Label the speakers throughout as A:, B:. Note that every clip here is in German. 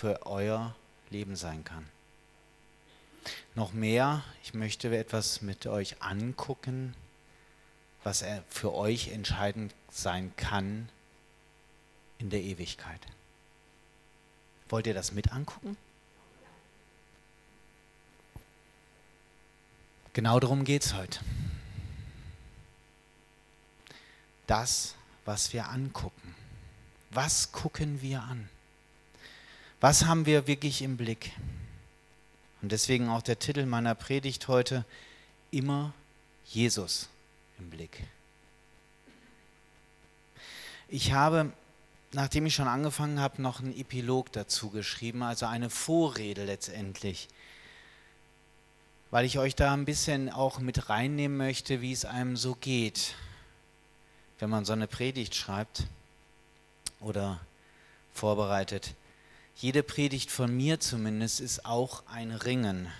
A: für euer Leben sein kann. Noch mehr, ich möchte etwas mit euch angucken, was für euch entscheidend sein kann in der Ewigkeit. Wollt ihr das mit angucken? Genau darum geht es heute. Das, was wir angucken. Was gucken wir an? Was haben wir wirklich im Blick? Und deswegen auch der Titel meiner Predigt heute, immer Jesus im Blick. Ich habe, nachdem ich schon angefangen habe, noch einen Epilog dazu geschrieben, also eine Vorrede letztendlich, weil ich euch da ein bisschen auch mit reinnehmen möchte, wie es einem so geht, wenn man so eine Predigt schreibt oder vorbereitet. Jede Predigt von mir zumindest ist auch ein Ringen.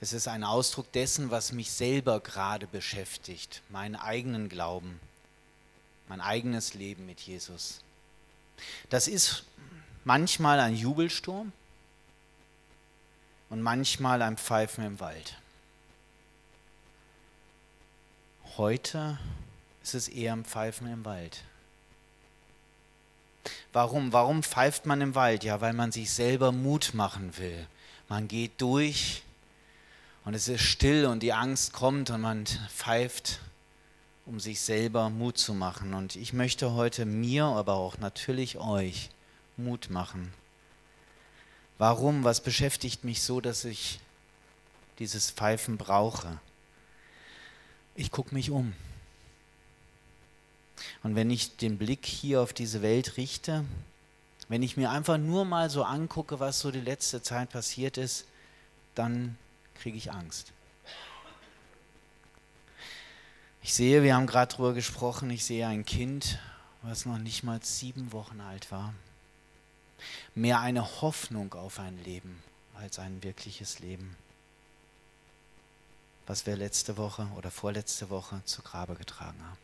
A: Es ist ein Ausdruck dessen, was mich selber gerade beschäftigt, meinen eigenen Glauben, mein eigenes Leben mit Jesus. Das ist manchmal ein Jubelsturm und manchmal ein Pfeifen im Wald. Heute ist es eher ein Pfeifen im Wald. Warum? Warum pfeift man im Wald? Ja, weil man sich selber Mut machen will. Man geht durch und es ist still und die Angst kommt und man pfeift, um sich selber Mut zu machen. Und ich möchte heute mir, aber auch natürlich euch Mut machen. Warum? Was beschäftigt mich so, dass ich dieses Pfeifen brauche? Ich gucke mich um. Und wenn ich den Blick hier auf diese Welt richte, wenn ich mir einfach nur mal so angucke, was so die letzte Zeit passiert ist, dann kriege ich Angst. Ich sehe, wir haben gerade darüber gesprochen, ich sehe ein Kind, was noch nicht mal sieben Wochen alt war. Mehr eine Hoffnung auf ein Leben als ein wirkliches Leben, was wir letzte Woche oder vorletzte Woche zu Grabe getragen haben.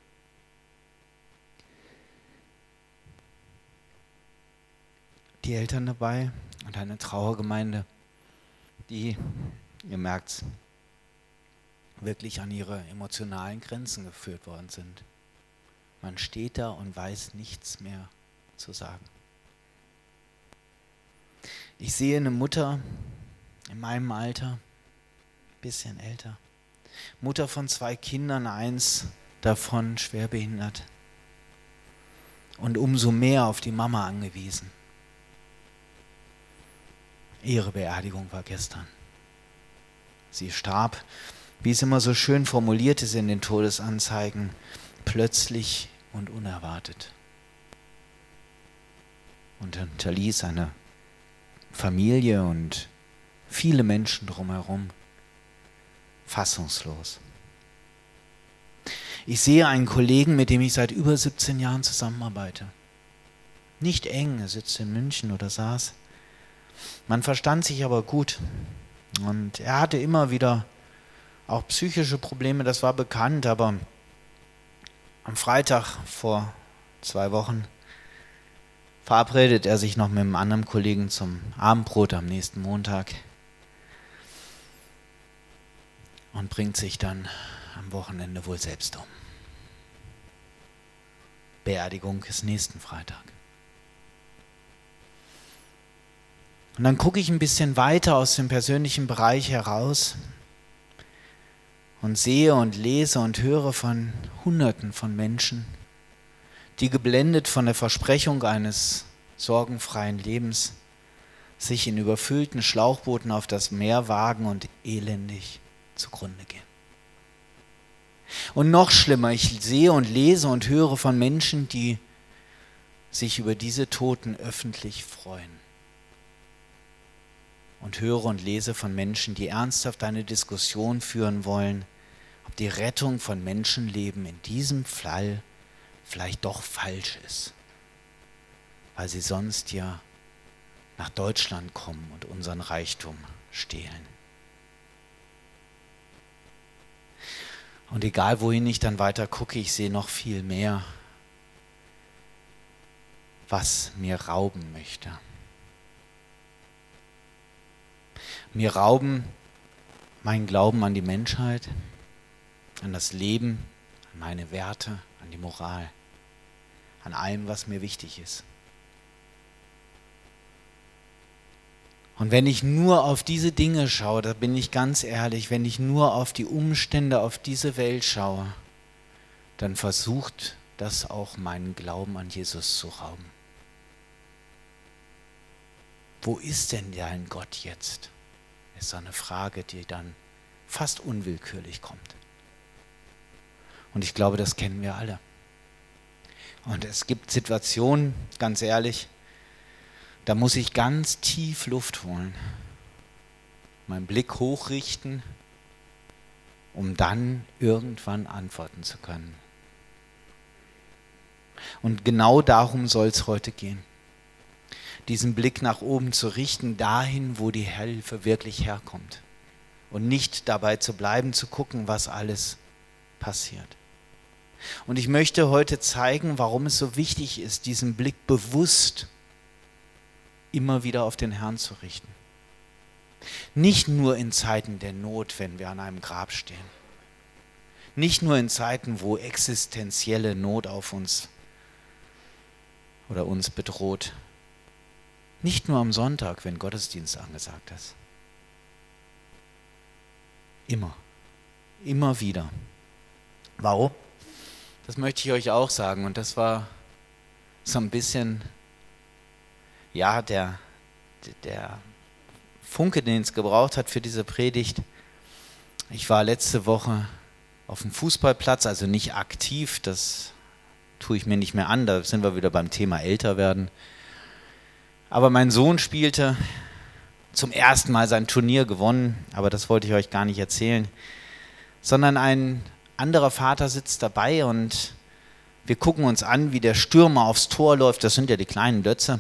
A: Die Eltern dabei und eine Trauergemeinde, die ihr merkt wirklich an ihre emotionalen Grenzen geführt worden sind. Man steht da und weiß nichts mehr zu sagen. Ich sehe eine Mutter in meinem Alter, bisschen älter, Mutter von zwei Kindern, eins davon schwerbehindert und umso mehr auf die Mama angewiesen. Ihre Beerdigung war gestern. Sie starb, wie es immer so schön formuliert ist in den Todesanzeigen, plötzlich und unerwartet. Und hinterließ eine Familie und viele Menschen drumherum fassungslos. Ich sehe einen Kollegen, mit dem ich seit über 17 Jahren zusammenarbeite. Nicht eng, er sitzt in München oder saß. Man verstand sich aber gut. Und er hatte immer wieder auch psychische Probleme, das war bekannt, aber am Freitag vor zwei Wochen verabredet er sich noch mit einem anderen Kollegen zum Abendbrot am nächsten Montag und bringt sich dann am Wochenende wohl selbst um. Beerdigung ist nächsten Freitag. Und dann gucke ich ein bisschen weiter aus dem persönlichen Bereich heraus und sehe und lese und höre von Hunderten von Menschen, die geblendet von der Versprechung eines sorgenfreien Lebens sich in überfüllten Schlauchbooten auf das Meer wagen und elendig zugrunde gehen. Und noch schlimmer, ich sehe und lese und höre von Menschen, die sich über diese Toten öffentlich freuen und höre und lese von Menschen, die ernsthaft eine Diskussion führen wollen, ob die Rettung von Menschenleben in diesem Fall vielleicht doch falsch ist, weil sie sonst ja nach Deutschland kommen und unseren Reichtum stehlen. Und egal wohin ich dann weiter gucke, ich sehe noch viel mehr. was mir rauben möchte. Mir rauben mein Glauben an die Menschheit, an das Leben, an meine Werte, an die Moral, an allem, was mir wichtig ist. Und wenn ich nur auf diese Dinge schaue, da bin ich ganz ehrlich, wenn ich nur auf die Umstände, auf diese Welt schaue, dann versucht das auch meinen Glauben an Jesus zu rauben. Wo ist denn dein Gott jetzt? Ist eine Frage, die dann fast unwillkürlich kommt. Und ich glaube, das kennen wir alle. Und es gibt Situationen, ganz ehrlich, da muss ich ganz tief Luft holen, meinen Blick hochrichten, um dann irgendwann antworten zu können. Und genau darum soll es heute gehen. Diesen Blick nach oben zu richten, dahin, wo die Hilfe wirklich herkommt. Und nicht dabei zu bleiben, zu gucken, was alles passiert. Und ich möchte heute zeigen, warum es so wichtig ist, diesen Blick bewusst immer wieder auf den Herrn zu richten. Nicht nur in Zeiten der Not, wenn wir an einem Grab stehen. Nicht nur in Zeiten, wo existenzielle Not auf uns oder uns bedroht. Nicht nur am Sonntag, wenn Gottesdienst angesagt ist. Immer. Immer wieder. Warum? Das möchte ich euch auch sagen. Und das war so ein bisschen ja, der, der Funke, den es gebraucht hat für diese Predigt. Ich war letzte Woche auf dem Fußballplatz, also nicht aktiv, das tue ich mir nicht mehr an, da sind wir wieder beim Thema älter werden. Aber mein Sohn spielte zum ersten Mal sein Turnier gewonnen, aber das wollte ich euch gar nicht erzählen, sondern ein anderer Vater sitzt dabei und wir gucken uns an, wie der Stürmer aufs Tor läuft, das sind ja die kleinen Dötze,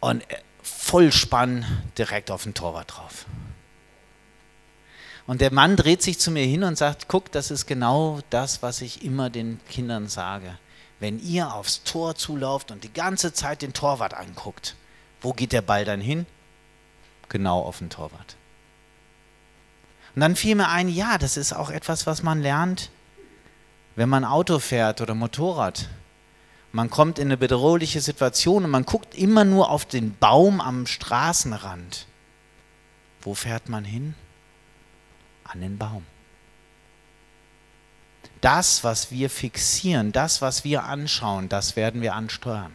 A: und Vollspann direkt auf den Torwart drauf. Und der Mann dreht sich zu mir hin und sagt, guck, das ist genau das, was ich immer den Kindern sage. Wenn ihr aufs Tor zulauft und die ganze Zeit den Torwart anguckt, wo geht der Ball dann hin? Genau auf den Torwart. Und dann fiel mir ein, ja, das ist auch etwas, was man lernt, wenn man Auto fährt oder Motorrad. Man kommt in eine bedrohliche Situation und man guckt immer nur auf den Baum am Straßenrand. Wo fährt man hin? An den Baum. Das, was wir fixieren, das, was wir anschauen, das werden wir ansteuern.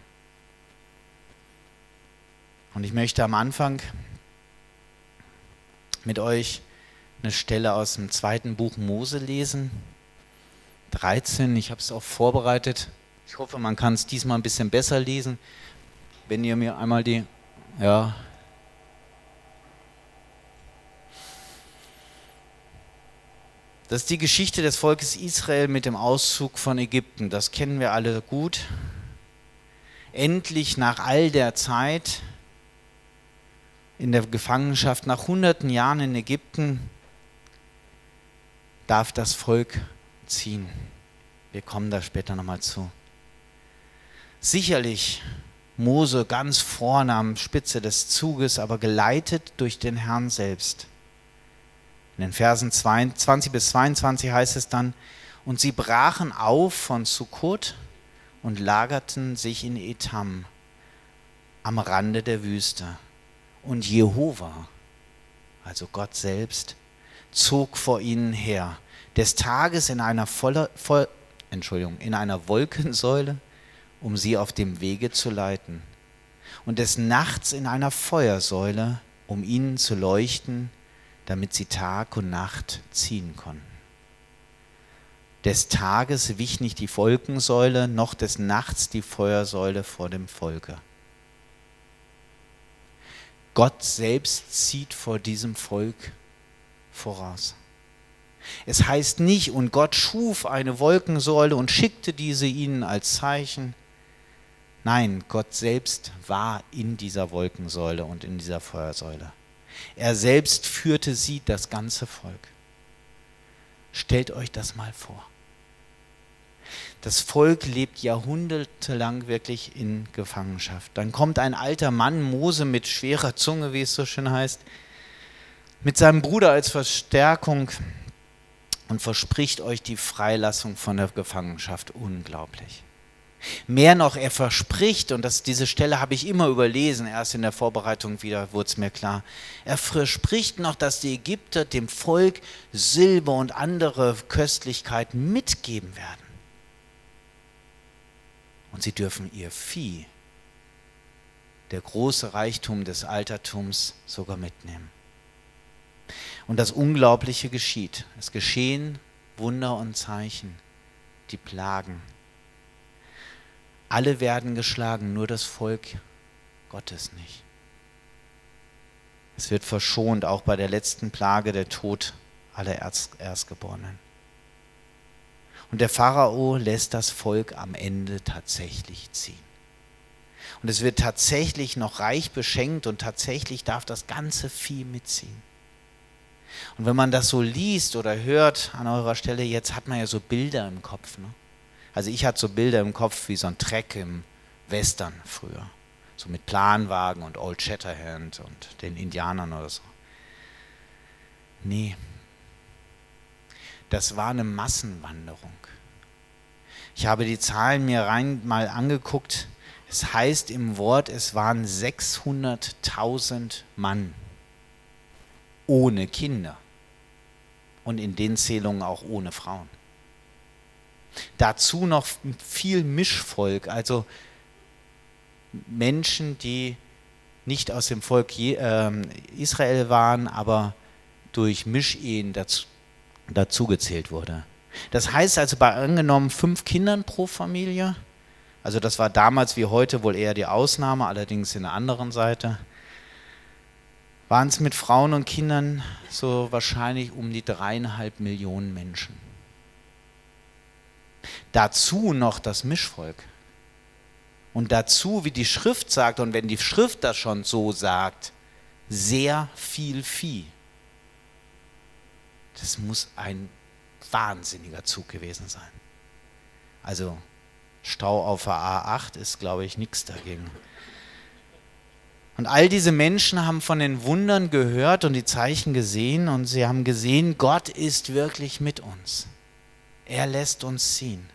A: Und ich möchte am Anfang mit euch eine Stelle aus dem zweiten Buch Mose lesen. 13, ich habe es auch vorbereitet. Ich hoffe, man kann es diesmal ein bisschen besser lesen. Wenn ihr mir einmal die, ja. Das ist die Geschichte des Volkes Israel mit dem Auszug von Ägypten. Das kennen wir alle gut. Endlich nach all der Zeit in der Gefangenschaft, nach hunderten Jahren in Ägypten, darf das Volk ziehen. Wir kommen da später nochmal zu sicherlich Mose ganz vorne am Spitze des Zuges, aber geleitet durch den Herrn selbst. In den Versen 20 bis 22 heißt es dann, und sie brachen auf von Sukkot und lagerten sich in Etam am Rande der Wüste. Und Jehova, also Gott selbst, zog vor ihnen her, des Tages in einer, voller, voll, Entschuldigung, in einer Wolkensäule um sie auf dem Wege zu leiten, und des Nachts in einer Feuersäule, um ihnen zu leuchten, damit sie Tag und Nacht ziehen konnten. Des Tages wich nicht die Wolkensäule, noch des Nachts die Feuersäule vor dem Volke. Gott selbst zieht vor diesem Volk voraus. Es heißt nicht, und Gott schuf eine Wolkensäule und schickte diese ihnen als Zeichen, Nein, Gott selbst war in dieser Wolkensäule und in dieser Feuersäule. Er selbst führte sie, das ganze Volk. Stellt euch das mal vor. Das Volk lebt jahrhundertelang wirklich in Gefangenschaft. Dann kommt ein alter Mann, Mose mit schwerer Zunge, wie es so schön heißt, mit seinem Bruder als Verstärkung und verspricht euch die Freilassung von der Gefangenschaft. Unglaublich. Mehr noch, er verspricht, und das, diese Stelle habe ich immer überlesen, erst in der Vorbereitung wieder wurde es mir klar, er verspricht noch, dass die Ägypter dem Volk Silber und andere Köstlichkeiten mitgeben werden. Und sie dürfen ihr Vieh, der große Reichtum des Altertums, sogar mitnehmen. Und das Unglaubliche geschieht. Es geschehen Wunder und Zeichen, die Plagen. Alle werden geschlagen, nur das Volk Gottes nicht. Es wird verschont, auch bei der letzten Plage, der Tod aller Erstgeborenen. Und der Pharao lässt das Volk am Ende tatsächlich ziehen. Und es wird tatsächlich noch reich beschenkt und tatsächlich darf das ganze Vieh mitziehen. Und wenn man das so liest oder hört an eurer Stelle, jetzt hat man ja so Bilder im Kopf. Ne? Also ich hatte so Bilder im Kopf wie so ein Treck im Western früher. So mit Planwagen und Old Shatterhand und den Indianern oder so. Nee. Das war eine Massenwanderung. Ich habe die Zahlen mir rein mal angeguckt. Es heißt im Wort, es waren 600.000 Mann ohne Kinder und in den Zählungen auch ohne Frauen. Dazu noch viel Mischvolk, also Menschen, die nicht aus dem Volk ähm, Israel waren, aber durch Mischehen dazu, dazu gezählt wurde. Das heißt also bei angenommen fünf Kindern pro Familie, also das war damals wie heute wohl eher die Ausnahme, allerdings in der anderen Seite, waren es mit Frauen und Kindern so wahrscheinlich um die dreieinhalb Millionen Menschen. Dazu noch das Mischvolk. Und dazu, wie die Schrift sagt, und wenn die Schrift das schon so sagt, sehr viel Vieh. Das muss ein wahnsinniger Zug gewesen sein. Also Stau auf der A8 ist, glaube ich, nichts dagegen. Und all diese Menschen haben von den Wundern gehört und die Zeichen gesehen und sie haben gesehen, Gott ist wirklich mit uns. Er lässt uns ziehen.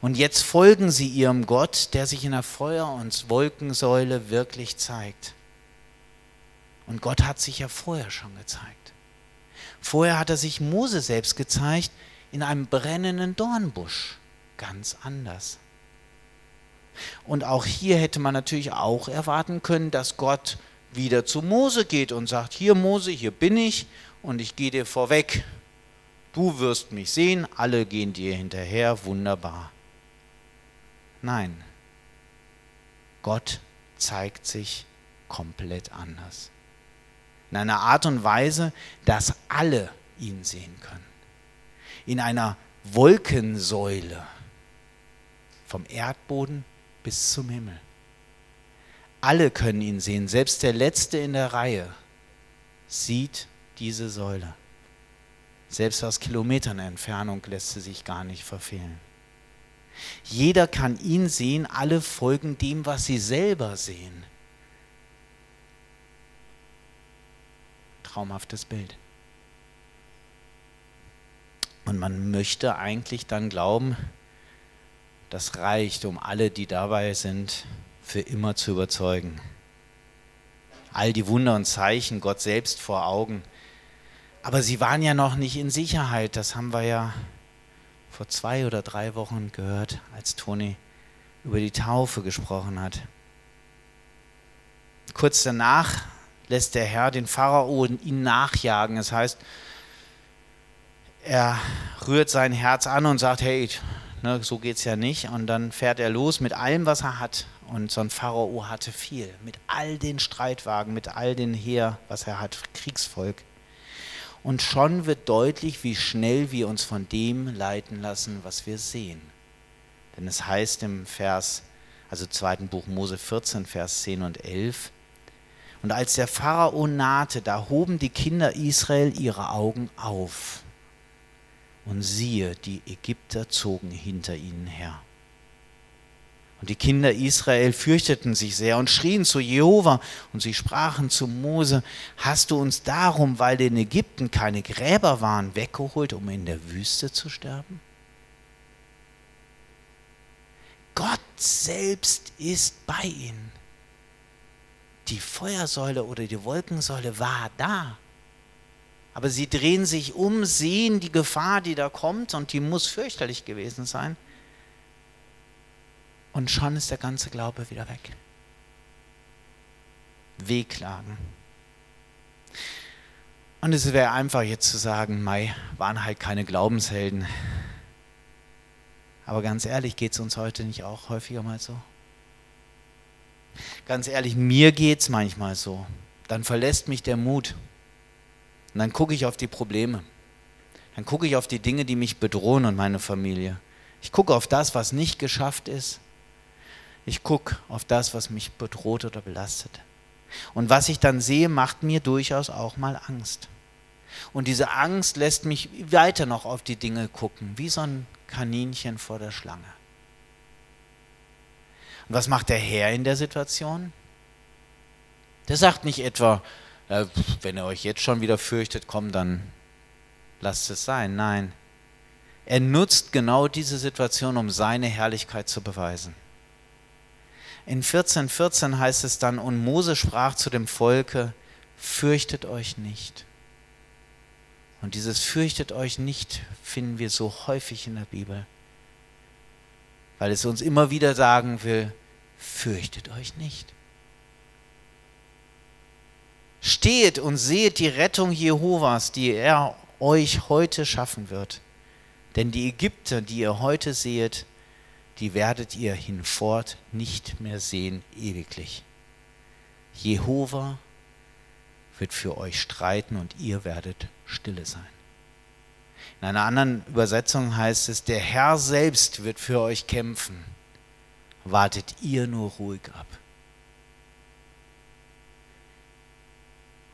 A: Und jetzt folgen sie ihrem Gott, der sich in der Feuer- und Wolkensäule wirklich zeigt. Und Gott hat sich ja vorher schon gezeigt. Vorher hat er sich Mose selbst gezeigt in einem brennenden Dornbusch. Ganz anders. Und auch hier hätte man natürlich auch erwarten können, dass Gott wieder zu Mose geht und sagt, hier Mose, hier bin ich und ich gehe dir vorweg. Du wirst mich sehen, alle gehen dir hinterher, wunderbar. Nein, Gott zeigt sich komplett anders. In einer Art und Weise, dass alle ihn sehen können. In einer Wolkensäule vom Erdboden bis zum Himmel. Alle können ihn sehen, selbst der Letzte in der Reihe sieht diese Säule. Selbst aus Kilometern Entfernung lässt sie sich gar nicht verfehlen. Jeder kann ihn sehen, alle folgen dem, was sie selber sehen. Traumhaftes Bild. Und man möchte eigentlich dann glauben, das reicht, um alle, die dabei sind, für immer zu überzeugen. All die Wunder und Zeichen, Gott selbst vor Augen. Aber sie waren ja noch nicht in Sicherheit. Das haben wir ja vor zwei oder drei Wochen gehört, als Toni über die Taufe gesprochen hat. Kurz danach lässt der Herr den Pharao ihn nachjagen. Das heißt, er rührt sein Herz an und sagt, hey, Ne, so geht es ja nicht. Und dann fährt er los mit allem, was er hat. Und so ein Pharao hatte viel. Mit all den Streitwagen, mit all den Heer, was er hat, Kriegsvolk. Und schon wird deutlich, wie schnell wir uns von dem leiten lassen, was wir sehen. Denn es heißt im Vers, also zweiten Buch Mose 14, Vers 10 und 11, und als der Pharao nahte, da hoben die Kinder Israel ihre Augen auf Und siehe, die Ägypter zogen hinter ihnen her. Und die Kinder Israel fürchteten sich sehr und schrien zu Jehova. Und sie sprachen zu Mose, hast du uns darum, weil in Ägypten keine Gräber waren, weggeholt, um in der Wüste zu sterben? Gott selbst ist bei ihnen. Die Feuersäule oder die Wolkensäule war da. Aber sie drehen sich um, sehen die Gefahr, die da kommt, und die muss fürchterlich gewesen sein und schon ist der ganze Glaube wieder weg. Wehklagen. Und es wäre einfach jetzt zu sagen, Mai waren halt keine Glaubenshelden. Aber ganz ehrlich, geht es uns heute nicht auch häufiger mal so? Ganz ehrlich, mir geht es manchmal so. Dann verlässt mich der Mut. Und dann gucke ich auf die Probleme. Dann gucke ich auf die Dinge, die mich bedrohen und meine Familie. Ich gucke auf das, was nicht geschafft ist. Ich gucke auf das, was mich bedroht oder belastet. Und was ich dann sehe, macht mir durchaus auch mal Angst. Und diese Angst lässt mich weiter noch auf die Dinge gucken, wie so ein Kaninchen vor der Schlange. Und was macht der Herr in der Situation? Der sagt nicht etwa, äh, wenn ihr euch jetzt schon wieder fürchtet, komm, dann lasst es sein. Nein, er nutzt genau diese Situation, um seine Herrlichkeit zu beweisen. In 14,14 14 heißt es dann, und Mose sprach zu dem Volke, fürchtet euch nicht. Und dieses fürchtet euch nicht finden wir so häufig in der Bibel, weil es uns immer wieder sagen will, fürchtet euch nicht. Steht und seht die Rettung Jehovas, die er euch heute schaffen wird. Denn die Ägypter, die ihr heute seht, die werdet ihr hinfort nicht mehr sehen ewiglich. Jehova wird für euch streiten und ihr werdet stille sein. In einer anderen Übersetzung heißt es, der Herr selbst wird für euch kämpfen. Wartet ihr nur ruhig ab.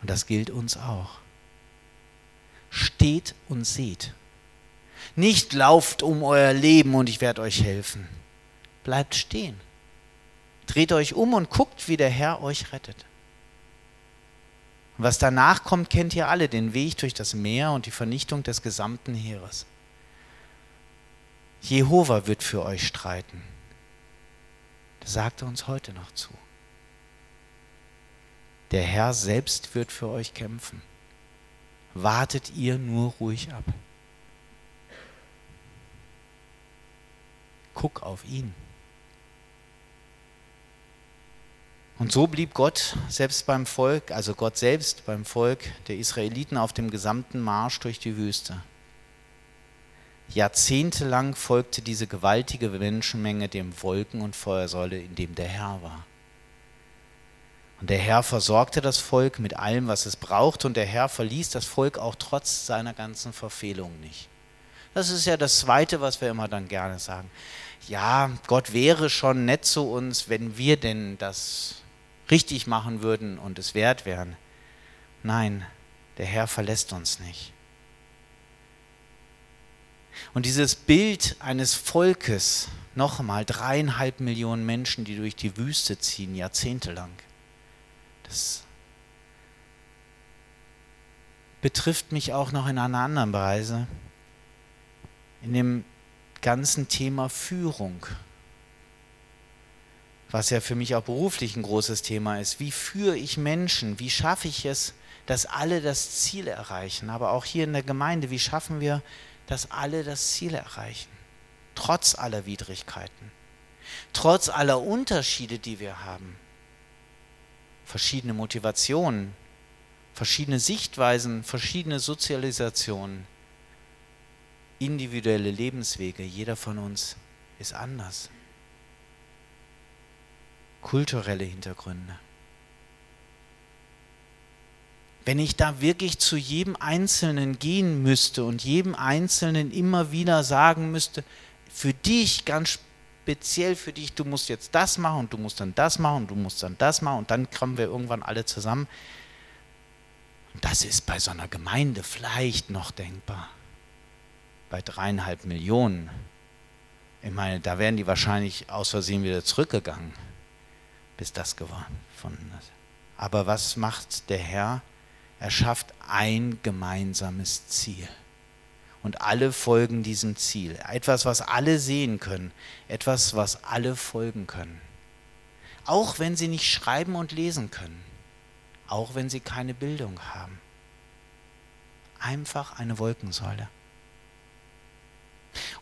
A: Und das gilt uns auch. Steht und seht. Nicht lauft um euer Leben und ich werde euch helfen. Bleibt stehen. Dreht euch um und guckt, wie der Herr euch rettet. Was danach kommt, kennt ihr alle, den Weg durch das Meer und die Vernichtung des gesamten Heeres. Jehova wird für euch streiten. Das sagt er uns heute noch zu. Der Herr selbst wird für euch kämpfen. Wartet ihr nur ruhig ab. Guck auf ihn. Und so blieb Gott selbst beim Volk, also Gott selbst beim Volk der Israeliten auf dem gesamten Marsch durch die Wüste. Jahrzehntelang folgte diese gewaltige Menschenmenge dem Wolken- und Feuersäule, in dem der Herr war. Und der Herr versorgte das Volk mit allem, was es brauchte, und der Herr verließ das Volk auch trotz seiner ganzen Verfehlungen nicht. Das ist ja das Zweite, was wir immer dann gerne sagen ja, Gott wäre schon nett zu uns, wenn wir denn das richtig machen würden und es wert wären. Nein, der Herr verlässt uns nicht. Und dieses Bild eines Volkes, nochmal dreieinhalb Millionen Menschen, die durch die Wüste ziehen, jahrzehntelang, das betrifft mich auch noch in einer anderen Weise. In dem ganzen Thema Führung, was ja für mich auch beruflich ein großes Thema ist. Wie führe ich Menschen? Wie schaffe ich es, dass alle das Ziel erreichen? Aber auch hier in der Gemeinde, wie schaffen wir, dass alle das Ziel erreichen? Trotz aller Widrigkeiten, trotz aller Unterschiede, die wir haben. Verschiedene Motivationen, verschiedene Sichtweisen, verschiedene Sozialisationen individuelle Lebenswege. Jeder von uns ist anders. Kulturelle Hintergründe. Wenn ich da wirklich zu jedem Einzelnen gehen müsste und jedem Einzelnen immer wieder sagen müsste, für dich ganz speziell für dich, du musst jetzt das machen und du musst dann das machen und du musst dann das machen und dann kommen wir irgendwann alle zusammen. Und das ist bei so einer Gemeinde vielleicht noch denkbar. Bei dreieinhalb Millionen. Ich meine, da wären die wahrscheinlich aus Versehen wieder zurückgegangen, bis das geworden ist. Aber was macht der Herr? Er schafft ein gemeinsames Ziel. Und alle folgen diesem Ziel. Etwas, was alle sehen können. Etwas, was alle folgen können. Auch wenn sie nicht schreiben und lesen können. Auch wenn sie keine Bildung haben. Einfach eine Wolkensäule.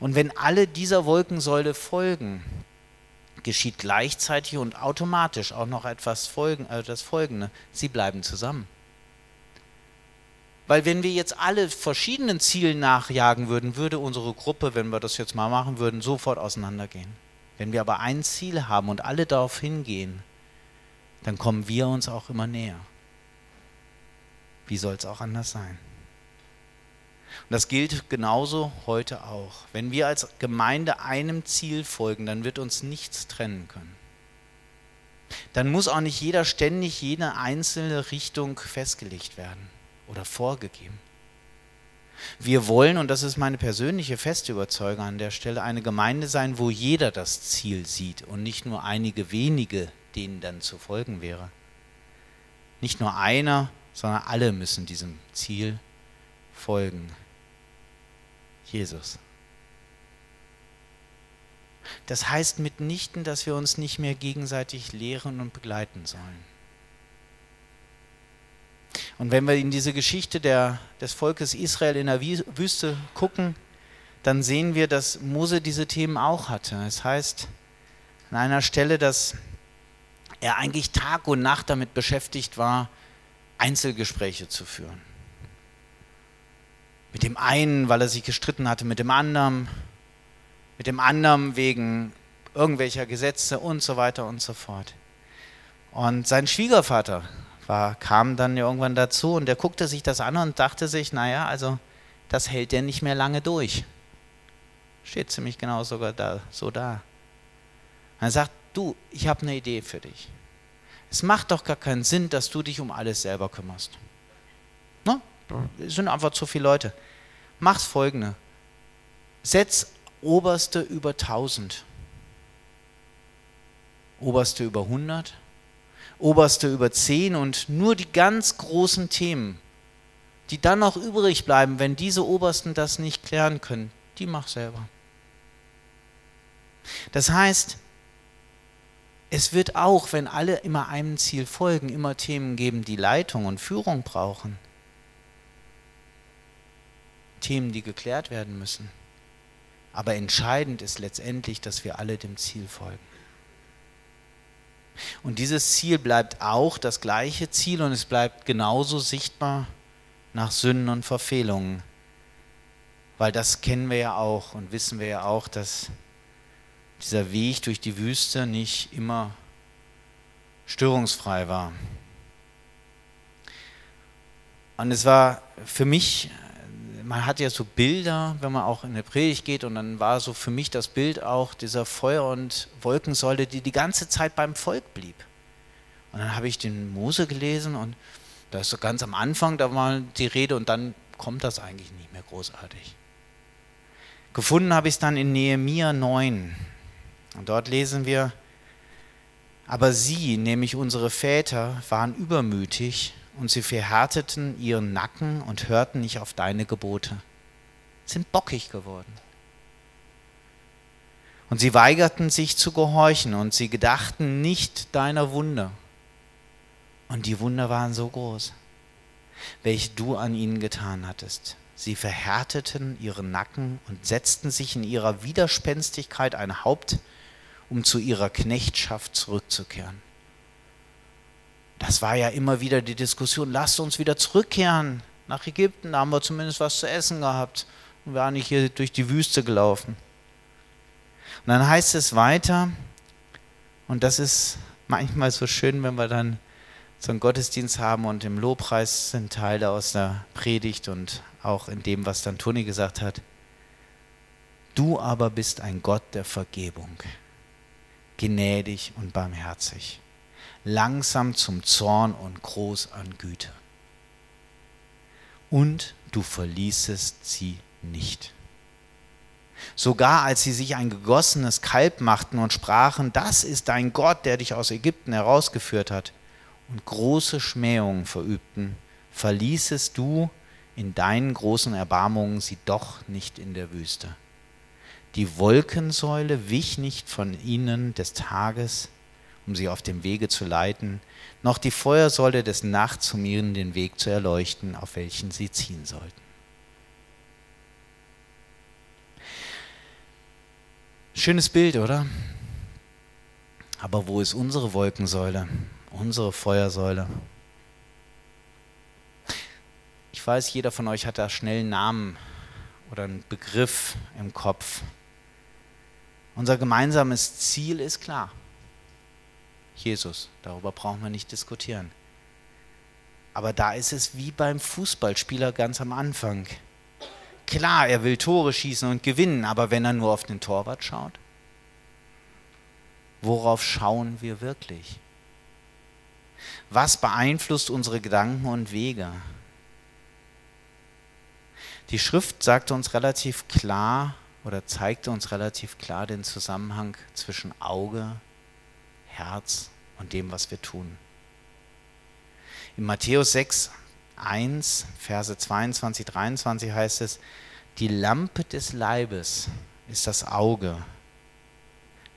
A: Und wenn alle dieser Wolkensäule folgen, geschieht gleichzeitig und automatisch auch noch etwas folgen, also das Folgende. Sie bleiben zusammen. Weil wenn wir jetzt alle verschiedenen Zielen nachjagen würden, würde unsere Gruppe, wenn wir das jetzt mal machen würden, sofort auseinandergehen. Wenn wir aber ein Ziel haben und alle darauf hingehen, dann kommen wir uns auch immer näher. Wie soll es auch anders sein? Und das gilt genauso heute auch. Wenn wir als Gemeinde einem Ziel folgen, dann wird uns nichts trennen können. Dann muss auch nicht jeder ständig jede einzelne Richtung festgelegt werden oder vorgegeben. Wir wollen, und das ist meine persönliche feste Überzeugung an der Stelle, eine Gemeinde sein, wo jeder das Ziel sieht und nicht nur einige wenige, denen dann zu folgen wäre. Nicht nur einer, sondern alle müssen diesem Ziel folgen. Jesus. Das heißt mitnichten, dass wir uns nicht mehr gegenseitig lehren und begleiten sollen. Und wenn wir in diese Geschichte der, des Volkes Israel in der Wüste gucken, dann sehen wir, dass Mose diese Themen auch hatte. Es heißt an einer Stelle, dass er eigentlich Tag und Nacht damit beschäftigt war, Einzelgespräche zu führen. Mit dem einen, weil er sich gestritten hatte mit dem anderen, mit dem anderen wegen irgendwelcher Gesetze und so weiter und so fort. Und sein Schwiegervater war, kam dann irgendwann dazu und der guckte sich das an und dachte sich, naja, also das hält der nicht mehr lange durch. Steht ziemlich genau sogar da, so da. er sagt, du, ich habe eine Idee für dich. Es macht doch gar keinen Sinn, dass du dich um alles selber kümmerst. Ne? Es sind einfach zu viele Leute. Mach's folgende. Setz Oberste über 1000. Oberste über 100. Oberste über 10 und nur die ganz großen Themen, die dann noch übrig bleiben, wenn diese Obersten das nicht klären können, die mach selber. Das heißt, es wird auch, wenn alle immer einem Ziel folgen, immer Themen geben, die Leitung und Führung brauchen. Themen, die geklärt werden müssen. Aber entscheidend ist letztendlich, dass wir alle dem Ziel folgen. Und dieses Ziel bleibt auch das gleiche Ziel und es bleibt genauso sichtbar nach Sünden und Verfehlungen. Weil das kennen wir ja auch und wissen wir ja auch, dass dieser Weg durch die Wüste nicht immer störungsfrei war. Und es war für mich man hat ja so Bilder, wenn man auch in der Predigt geht, und dann war so für mich das Bild auch dieser Feuer- und Wolkensäule, die die ganze Zeit beim Volk blieb. Und dann habe ich den Mose gelesen und da ist so ganz am Anfang, da war die Rede und dann kommt das eigentlich nicht mehr großartig. Gefunden habe ich es dann in Nehemia 9. Und dort lesen wir, aber sie, nämlich unsere Väter, waren übermütig und sie verhärteten ihren Nacken und hörten nicht auf deine Gebote, sind bockig geworden. Und sie weigerten sich zu gehorchen und sie gedachten nicht deiner Wunder. Und die Wunder waren so groß, welche du an ihnen getan hattest. Sie verhärteten ihren Nacken und setzten sich in ihrer Widerspenstigkeit ein Haupt, um zu ihrer Knechtschaft zurückzukehren. Das war ja immer wieder die Diskussion, lasst uns wieder zurückkehren nach Ägypten, da haben wir zumindest was zu essen gehabt und waren nicht hier durch die Wüste gelaufen. Und dann heißt es weiter, und das ist manchmal so schön, wenn wir dann so einen Gottesdienst haben und im Lobpreis sind Teile aus der Predigt und auch in dem, was dann Toni gesagt hat. Du aber bist ein Gott der Vergebung, gnädig und barmherzig langsam zum Zorn und groß an Güte. Und du verließest sie nicht. Sogar als sie sich ein gegossenes Kalb machten und sprachen, das ist dein Gott, der dich aus Ägypten herausgeführt hat, und große Schmähungen verübten, verließest du in deinen großen Erbarmungen sie doch nicht in der Wüste. Die Wolkensäule wich nicht von ihnen des Tages, um sie auf dem Wege zu leiten, noch die Feuersäule des Nachts, um ihnen den Weg zu erleuchten, auf welchen sie ziehen sollten. Schönes Bild, oder? Aber wo ist unsere Wolkensäule, unsere Feuersäule? Ich weiß, jeder von euch hat da schnell einen Namen oder einen Begriff im Kopf. Unser gemeinsames Ziel ist klar. Jesus, darüber brauchen wir nicht diskutieren. Aber da ist es wie beim Fußballspieler ganz am Anfang. Klar, er will Tore schießen und gewinnen, aber wenn er nur auf den Torwart schaut, worauf schauen wir wirklich? Was beeinflusst unsere Gedanken und Wege? Die Schrift sagt uns relativ klar oder zeigte uns relativ klar den Zusammenhang zwischen Auge, Herz und dem, was wir tun. In Matthäus 6, 1, Verse 22, 23 heißt es, die Lampe des Leibes ist das Auge.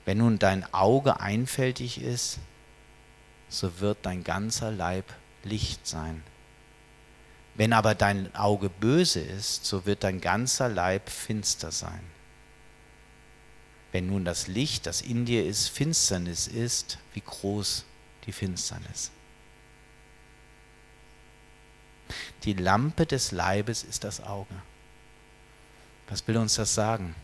A: Wenn nun dein Auge einfältig ist, so wird dein ganzer Leib Licht sein. Wenn aber dein Auge böse ist, so wird dein ganzer Leib finster sein. Wenn nun das Licht, das in dir ist, Finsternis ist, wie groß die Finsternis. Die Lampe des Leibes ist das Auge. Was will uns das sagen?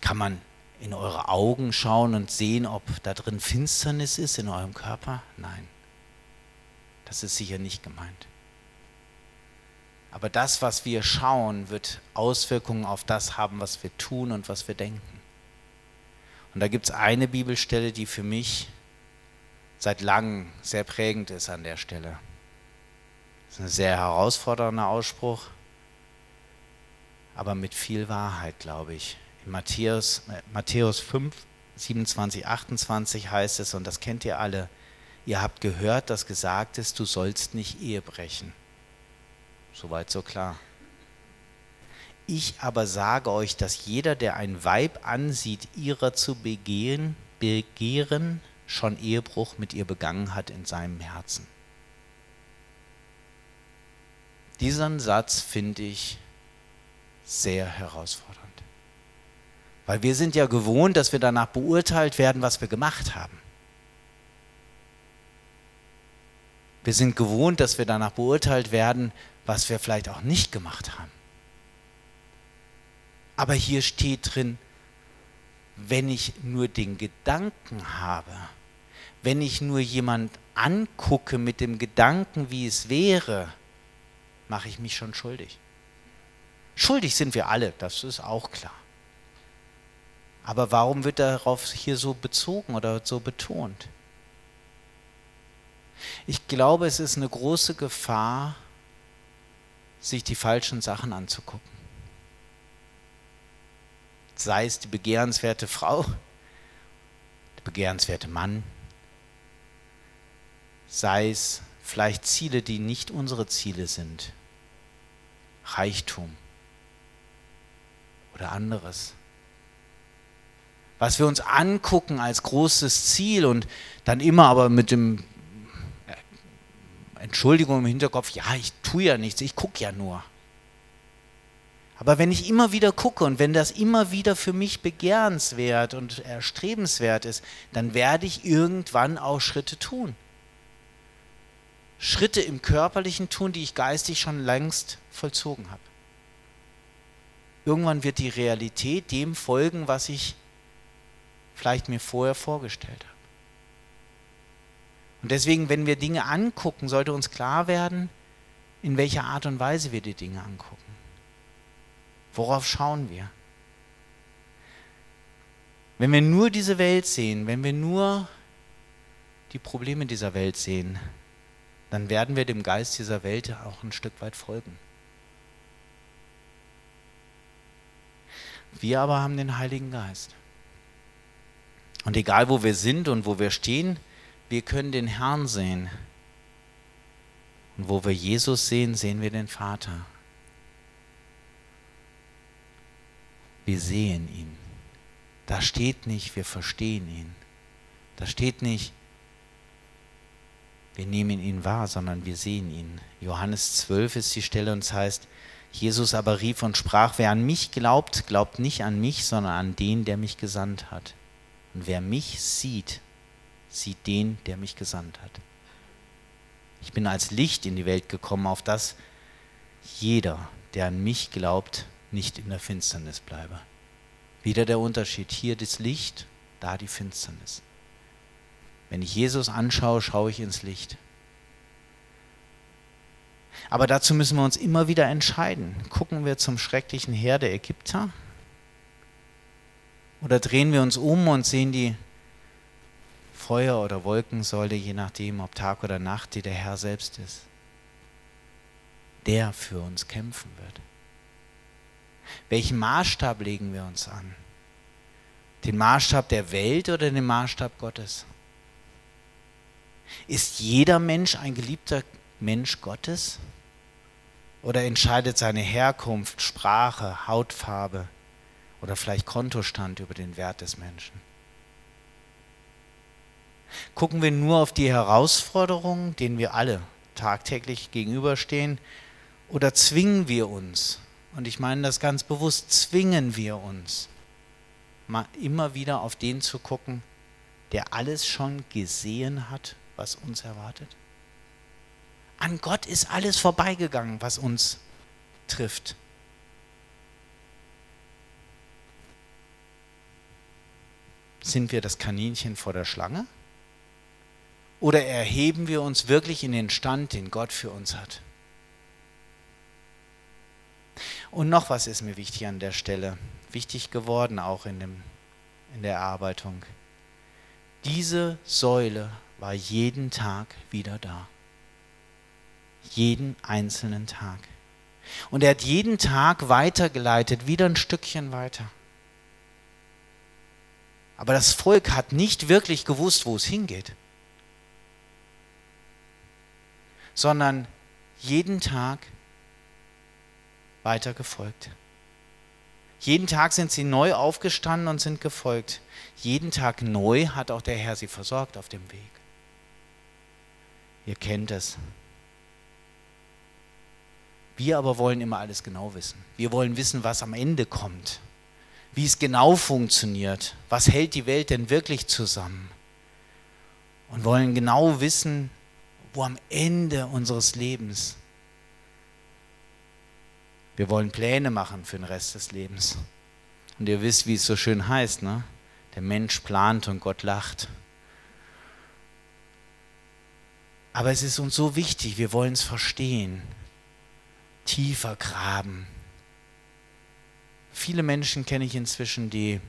A: Kann man in eure Augen schauen und sehen, ob da drin Finsternis ist in eurem Körper? Nein. Das ist sicher nicht gemeint. Aber das, was wir schauen, wird Auswirkungen auf das haben, was wir tun und was wir denken. Und da gibt es eine Bibelstelle, die für mich seit langem sehr prägend ist an der Stelle. Das ist ein sehr herausfordernder Ausspruch, aber mit viel Wahrheit, glaube ich. In Matthäus, Matthäus 5, 27, 28 heißt es, und das kennt ihr alle, Ihr habt gehört, dass gesagt ist, du sollst nicht Ehe brechen. Soweit so klar. Ich aber sage euch, dass jeder, der ein Weib ansieht, ihrer zu begehen, begehren, schon Ehebruch mit ihr begangen hat in seinem Herzen. Diesen Satz finde ich sehr herausfordernd. Weil wir sind ja gewohnt, dass wir danach beurteilt werden, was wir gemacht haben. Wir sind gewohnt, dass wir danach beurteilt werden, was wir vielleicht auch nicht gemacht haben. Aber hier steht drin, wenn ich nur den Gedanken habe, wenn ich nur jemand angucke mit dem Gedanken, wie es wäre, mache ich mich schon schuldig. Schuldig sind wir alle, das ist auch klar. Aber warum wird darauf hier so bezogen oder so betont? Ich glaube, es ist eine große Gefahr, sich die falschen Sachen anzugucken. Sei es die begehrenswerte Frau, der begehrenswerte Mann, sei es vielleicht Ziele, die nicht unsere Ziele sind, Reichtum oder anderes. Was wir uns angucken als großes Ziel und dann immer aber mit dem Entschuldigung im Hinterkopf, ja, ich tue ja nichts, ich gucke ja nur. Aber wenn ich immer wieder gucke und wenn das immer wieder für mich begehrenswert und erstrebenswert ist, dann werde ich irgendwann auch Schritte tun. Schritte im körperlichen tun, die ich geistig schon längst vollzogen habe. Irgendwann wird die Realität dem folgen, was ich vielleicht mir vorher vorgestellt habe. Und deswegen, wenn wir Dinge angucken, sollte uns klar werden, in welcher Art und Weise wir die Dinge angucken. Worauf schauen wir? Wenn wir nur diese Welt sehen, wenn wir nur die Probleme dieser Welt sehen, dann werden wir dem Geist dieser Welt auch ein Stück weit folgen. Wir aber haben den Heiligen Geist. Und egal wo wir sind und wo wir stehen, wir können den Herrn sehen. Und wo wir Jesus sehen, sehen wir den Vater. Wir sehen ihn. Da steht nicht, wir verstehen ihn. Da steht nicht, wir nehmen ihn wahr, sondern wir sehen ihn. Johannes 12 ist die Stelle und es heißt, Jesus aber rief und sprach, wer an mich glaubt, glaubt nicht an mich, sondern an den, der mich gesandt hat. Und wer mich sieht, sieht den, der mich gesandt hat. Ich bin als Licht in die Welt gekommen, auf das jeder, der an mich glaubt, nicht in der Finsternis bleibe. Wieder der Unterschied. Hier das Licht, da die Finsternis. Wenn ich Jesus anschaue, schaue ich ins Licht. Aber dazu müssen wir uns immer wieder entscheiden. Gucken wir zum schrecklichen Heer der Ägypter? Oder drehen wir uns um und sehen die Feuer- oder Wolkensäule, je nachdem, ob Tag oder Nacht, die der Herr selbst ist, der für uns kämpfen wird? Welchen Maßstab legen wir uns an? Den Maßstab der Welt oder den Maßstab Gottes? Ist jeder Mensch ein geliebter Mensch Gottes? Oder entscheidet seine Herkunft, Sprache, Hautfarbe oder vielleicht Kontostand über den Wert des Menschen? Gucken wir nur auf die Herausforderungen, denen wir alle tagtäglich gegenüberstehen, oder zwingen wir uns, und ich meine das ganz bewusst, zwingen wir uns, mal immer wieder auf den zu gucken, der alles schon gesehen hat, was uns erwartet? An Gott ist alles vorbeigegangen, was uns trifft. Sind wir das Kaninchen vor der Schlange? Oder erheben wir uns wirklich in den Stand, den Gott für uns hat? Und noch was ist mir wichtig an der Stelle, wichtig geworden auch in, dem, in der Erarbeitung. Diese Säule war jeden Tag wieder da. Jeden einzelnen Tag. Und er hat jeden Tag weitergeleitet, wieder ein Stückchen weiter. Aber das Volk hat nicht wirklich gewusst, wo es hingeht, sondern jeden Tag weiter gefolgt. Jeden Tag sind sie neu aufgestanden und sind gefolgt. Jeden Tag neu hat auch der Herr sie versorgt auf dem Weg. Ihr kennt es. Wir aber wollen immer alles genau wissen. Wir wollen wissen, was am Ende kommt, wie es genau funktioniert, was hält die Welt denn wirklich zusammen. Und wollen genau wissen, wo am Ende unseres Lebens wir wollen Pläne machen für den Rest des Lebens. Und ihr wisst, wie es so schön heißt, ne? Der Mensch plant und Gott lacht. Aber es ist uns so wichtig, wir wollen es verstehen, tiefer graben. Viele Menschen kenne ich inzwischen, die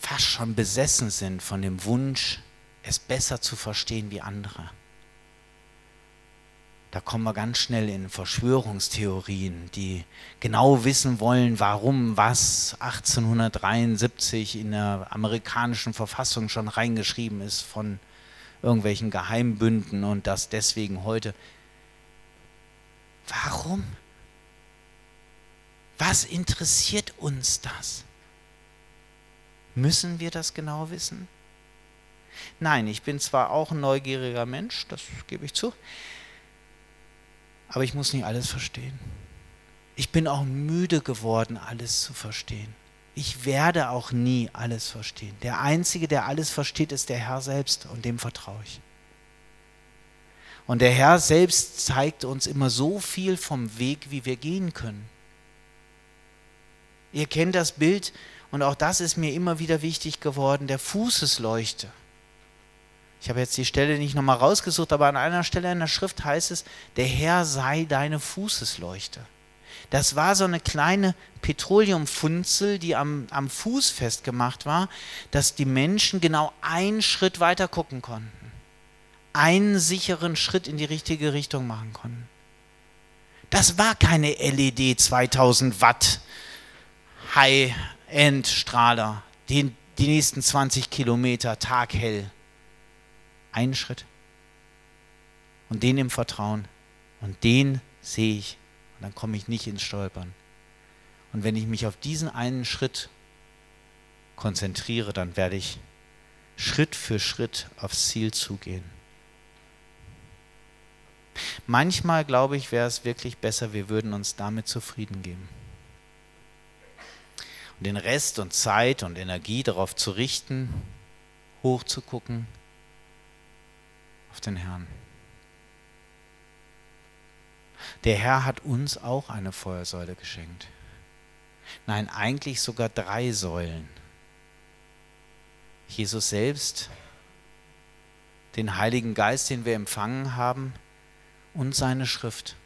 A: fast schon besessen sind von dem Wunsch, es besser zu verstehen wie andere. Da kommen wir ganz schnell in Verschwörungstheorien, die genau wissen wollen, warum was 1873 in der amerikanischen Verfassung schon reingeschrieben ist von irgendwelchen Geheimbünden und das deswegen heute. Warum? Was interessiert uns das? Müssen wir das genau wissen? Nein, ich bin zwar auch ein neugieriger Mensch, das gebe ich zu, aber ich muss nicht alles verstehen. Ich bin auch müde geworden, alles zu verstehen. Ich werde auch nie alles verstehen. Der Einzige, der alles versteht, ist der Herr selbst und dem vertraue ich. Und der Herr selbst zeigt uns immer so viel vom Weg, wie wir gehen können. Ihr kennt das Bild und auch das ist mir immer wieder wichtig geworden, der Fußesleuchte. Ich habe jetzt die Stelle nicht nochmal rausgesucht, aber an einer Stelle in der Schrift heißt es, der Herr sei deine Fußesleuchte. Das war so eine kleine Petroleumfunzel, die am, am Fuß festgemacht war, dass die Menschen genau einen Schritt weiter gucken konnten. Einen sicheren Schritt in die richtige Richtung machen konnten. Das war keine LED 2000 Watt High-End-Strahler, die, die nächsten 20 Kilometer taghell. Einen Schritt. Und den im Vertrauen. Und den sehe ich. Und dann komme ich nicht ins Stolpern. Und wenn ich mich auf diesen einen Schritt konzentriere, dann werde ich Schritt für Schritt aufs Ziel zugehen. Manchmal, glaube ich, wäre es wirklich besser, wir würden uns damit zufrieden geben. Und den Rest und Zeit und Energie darauf zu richten, hochzugucken auf den Herrn. Der Herr hat uns auch eine Feuersäule geschenkt. Nein, eigentlich sogar drei Säulen. Jesus selbst, den Heiligen Geist, den wir empfangen haben, und seine Schrift.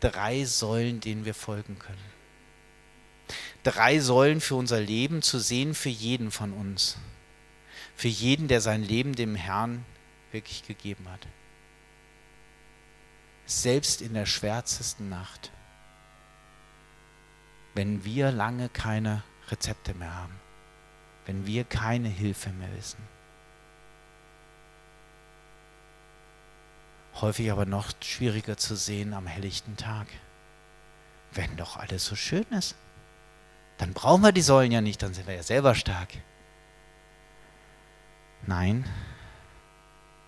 A: Drei Säulen, denen wir folgen können. Drei Säulen für unser Leben zu sehen für jeden von uns. Für jeden, der sein Leben dem Herrn wirklich gegeben hat. Selbst in der schwärzesten Nacht. Wenn wir lange keine Rezepte mehr haben. Wenn wir keine Hilfe mehr wissen häufig aber noch schwieriger zu sehen am helllichten Tag. Wenn doch alles so schön ist, dann brauchen wir die Säulen ja nicht, dann sind wir ja selber stark. Nein,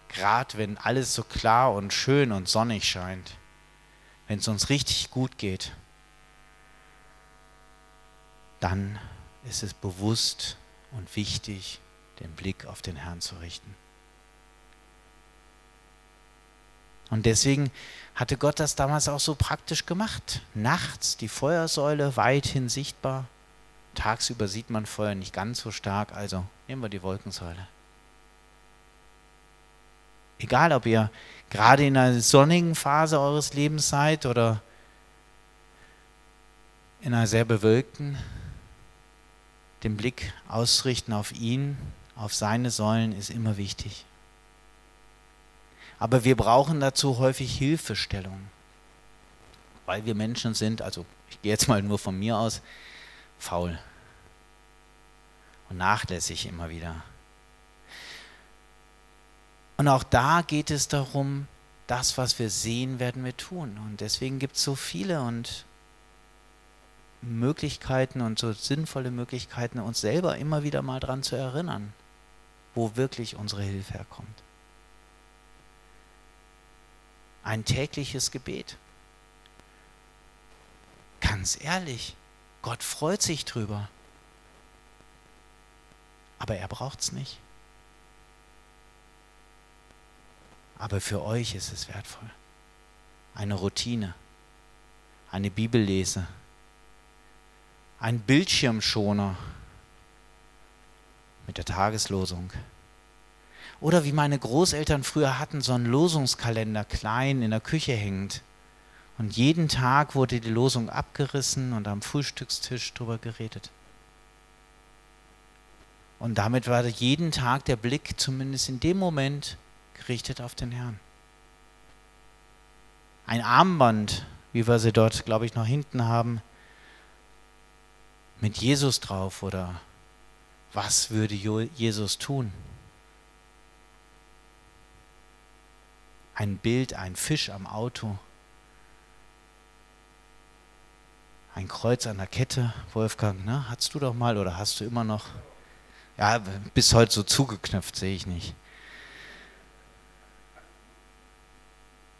A: gerade wenn alles so klar und schön und sonnig scheint, wenn es uns richtig gut geht, dann ist es bewusst und wichtig, den Blick auf den Herrn zu richten. Und deswegen hatte Gott das damals auch so praktisch gemacht. Nachts die Feuersäule weithin sichtbar. Tagsüber sieht man Feuer nicht ganz so stark, also nehmen wir die Wolkensäule. Egal, ob ihr gerade in einer sonnigen Phase eures Lebens seid oder in einer sehr bewölkten, den Blick ausrichten auf ihn, auf seine Säulen ist immer wichtig. Aber wir brauchen dazu häufig Hilfestellung, weil wir Menschen sind, also ich gehe jetzt mal nur von mir aus, faul und nachlässig immer wieder. Und auch da geht es darum, das, was wir sehen, werden wir tun. Und deswegen gibt es so viele und Möglichkeiten und so sinnvolle Möglichkeiten, uns selber immer wieder mal daran zu erinnern, wo wirklich unsere Hilfe herkommt ein tägliches Gebet. Ganz ehrlich, Gott freut sich drüber. Aber er braucht es nicht. Aber für euch ist es wertvoll. Eine Routine, eine Bibellese, ein Bildschirmschoner mit der Tageslosung. Oder wie meine Großeltern früher hatten, so einen Losungskalender klein in der Küche hängend. Und jeden Tag wurde die Losung abgerissen und am Frühstückstisch drüber geredet. Und damit war jeden Tag der Blick, zumindest in dem Moment, gerichtet auf den Herrn. Ein Armband, wie wir sie dort, glaube ich, noch hinten haben, mit Jesus drauf oder was würde Jesus tun? ein Bild, ein Fisch am Auto, ein Kreuz an der Kette, Wolfgang, ne? Hattest du doch mal oder hast du immer noch? Ja, bis heute so zugeknöpft, sehe ich nicht.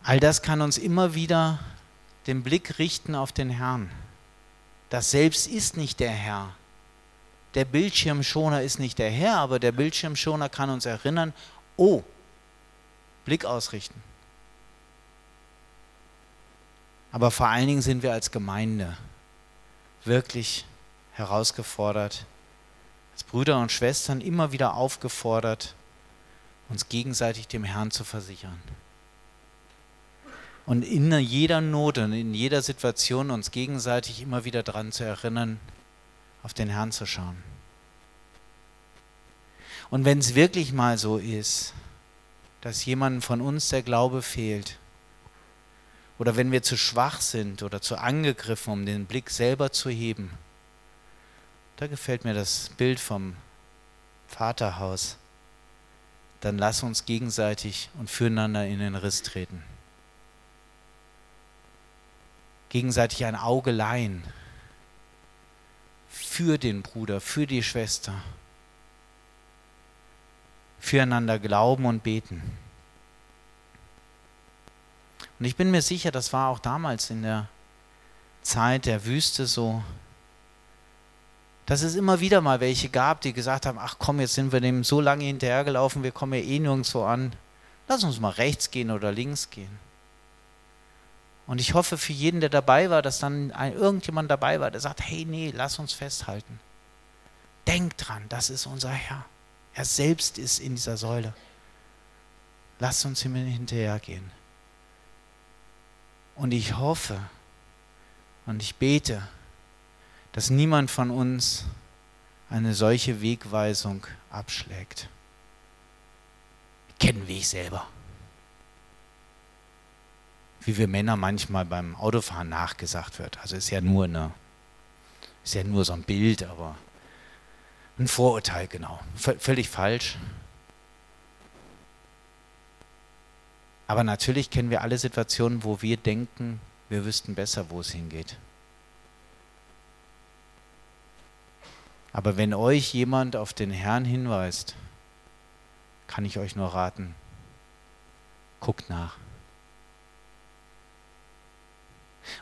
A: All das kann uns immer wieder den Blick richten auf den Herrn. Das Selbst ist nicht der Herr. Der Bildschirmschoner ist nicht der Herr, aber der Bildschirmschoner kann uns erinnern, oh, Blick ausrichten. Aber vor allen Dingen sind wir als Gemeinde wirklich herausgefordert, als Brüder und Schwestern immer wieder aufgefordert, uns gegenseitig dem Herrn zu versichern. Und in jeder Not und in jeder Situation uns gegenseitig immer wieder daran zu erinnern, auf den Herrn zu schauen. Und wenn es wirklich mal so ist, dass jemandem von uns der Glaube fehlt, oder wenn wir zu schwach sind oder zu angegriffen, um den Blick selber zu heben. Da gefällt mir das Bild vom Vaterhaus. Dann lass uns gegenseitig und füreinander in den Riss treten. Gegenseitig ein Auge leihen für den Bruder, für die Schwester. Füreinander glauben und beten. Und ich bin mir sicher, das war auch damals in der Zeit der Wüste so, dass es immer wieder mal welche gab, die gesagt haben, ach komm, jetzt sind wir dem so lange hinterhergelaufen, wir kommen ja eh nirgendwo an. Lass uns mal rechts gehen oder links gehen. Und ich hoffe für jeden, der dabei war, dass dann ein, irgendjemand dabei war, der sagt, hey, nee, lass uns festhalten. Denk dran, das ist unser Herr. Er selbst ist in dieser Säule. Lass uns ihm hinterhergehen. Und ich hoffe und ich bete, dass niemand von uns eine solche Wegweisung abschlägt. Kennen wir ich selber. Wie wir Männer manchmal beim Autofahren nachgesagt wird. Also ist ja nur eine, ist ja nur so ein Bild, aber ein Vorurteil, genau. V völlig falsch. Aber natürlich kennen wir alle Situationen, wo wir denken, wir wüssten besser, wo es hingeht. Aber wenn euch jemand auf den Herrn hinweist, kann ich euch nur raten, guckt nach.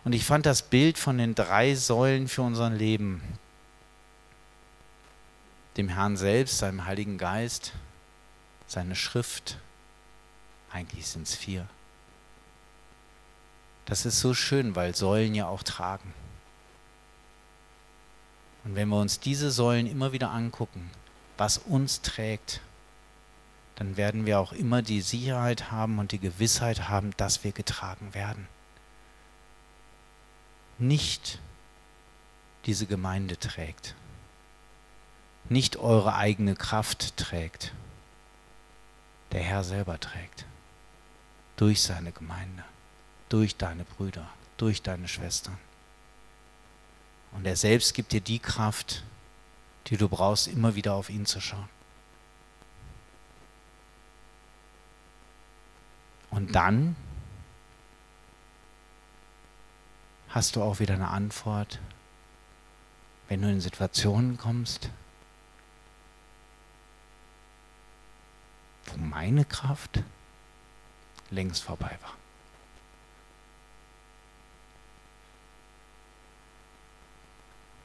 A: Und ich fand das Bild von den drei Säulen für unser Leben, dem Herrn selbst, seinem Heiligen Geist, seine Schrift eigentlich sind es vier. Das ist so schön, weil Säulen ja auch tragen. Und wenn wir uns diese Säulen immer wieder angucken, was uns trägt, dann werden wir auch immer die Sicherheit haben und die Gewissheit haben, dass wir getragen werden. Nicht diese Gemeinde trägt, nicht eure eigene Kraft trägt, der Herr selber trägt durch seine Gemeinde, durch deine Brüder, durch deine Schwestern. Und er selbst gibt dir die Kraft, die du brauchst, immer wieder auf ihn zu schauen. Und dann hast du auch wieder eine Antwort, wenn du in Situationen kommst, wo meine Kraft längst vorbei war.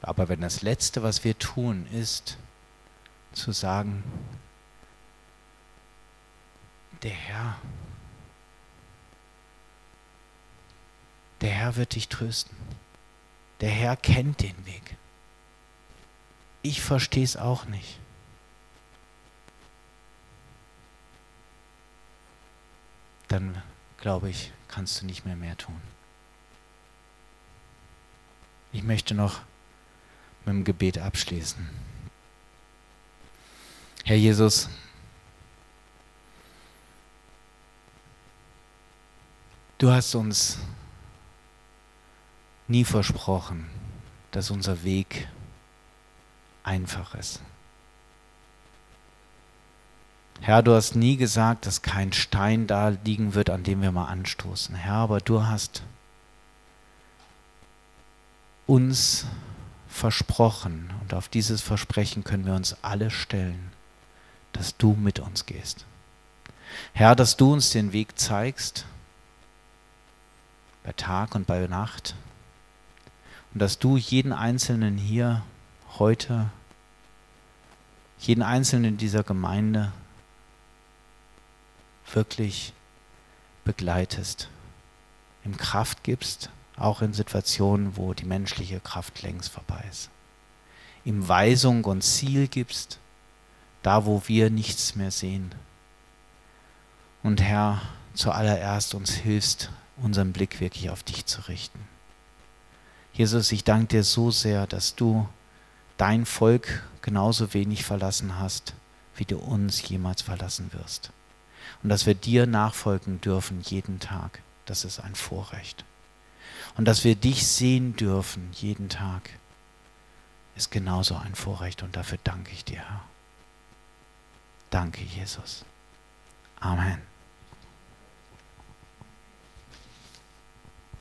A: Aber wenn das Letzte, was wir tun, ist zu sagen, der Herr, der Herr wird dich trösten. Der Herr kennt den Weg. Ich verstehe es auch nicht. dann glaube ich, kannst du nicht mehr mehr tun. Ich möchte noch mit dem Gebet abschließen. Herr Jesus, du hast uns nie versprochen, dass unser Weg einfach ist. Herr, du hast nie gesagt, dass kein Stein da liegen wird, an dem wir mal anstoßen. Herr, aber du hast uns versprochen und auf dieses Versprechen können wir uns alle stellen, dass du mit uns gehst. Herr, dass du uns den Weg zeigst, bei Tag und bei Nacht, und dass du jeden Einzelnen hier heute, jeden Einzelnen dieser Gemeinde wirklich begleitest, ihm Kraft gibst, auch in Situationen, wo die menschliche Kraft längst vorbei ist. Ihm Weisung und Ziel gibst, da wo wir nichts mehr sehen. Und Herr, zuallererst uns hilfst, unseren Blick wirklich auf dich zu richten. Jesus, ich danke dir so sehr, dass du dein Volk genauso wenig verlassen hast, wie du uns jemals verlassen wirst. Und dass wir dir nachfolgen dürfen jeden Tag, das ist ein Vorrecht. Und dass wir dich sehen dürfen jeden Tag, ist genauso ein Vorrecht. Und dafür danke ich dir, Herr. Danke, Jesus. Amen.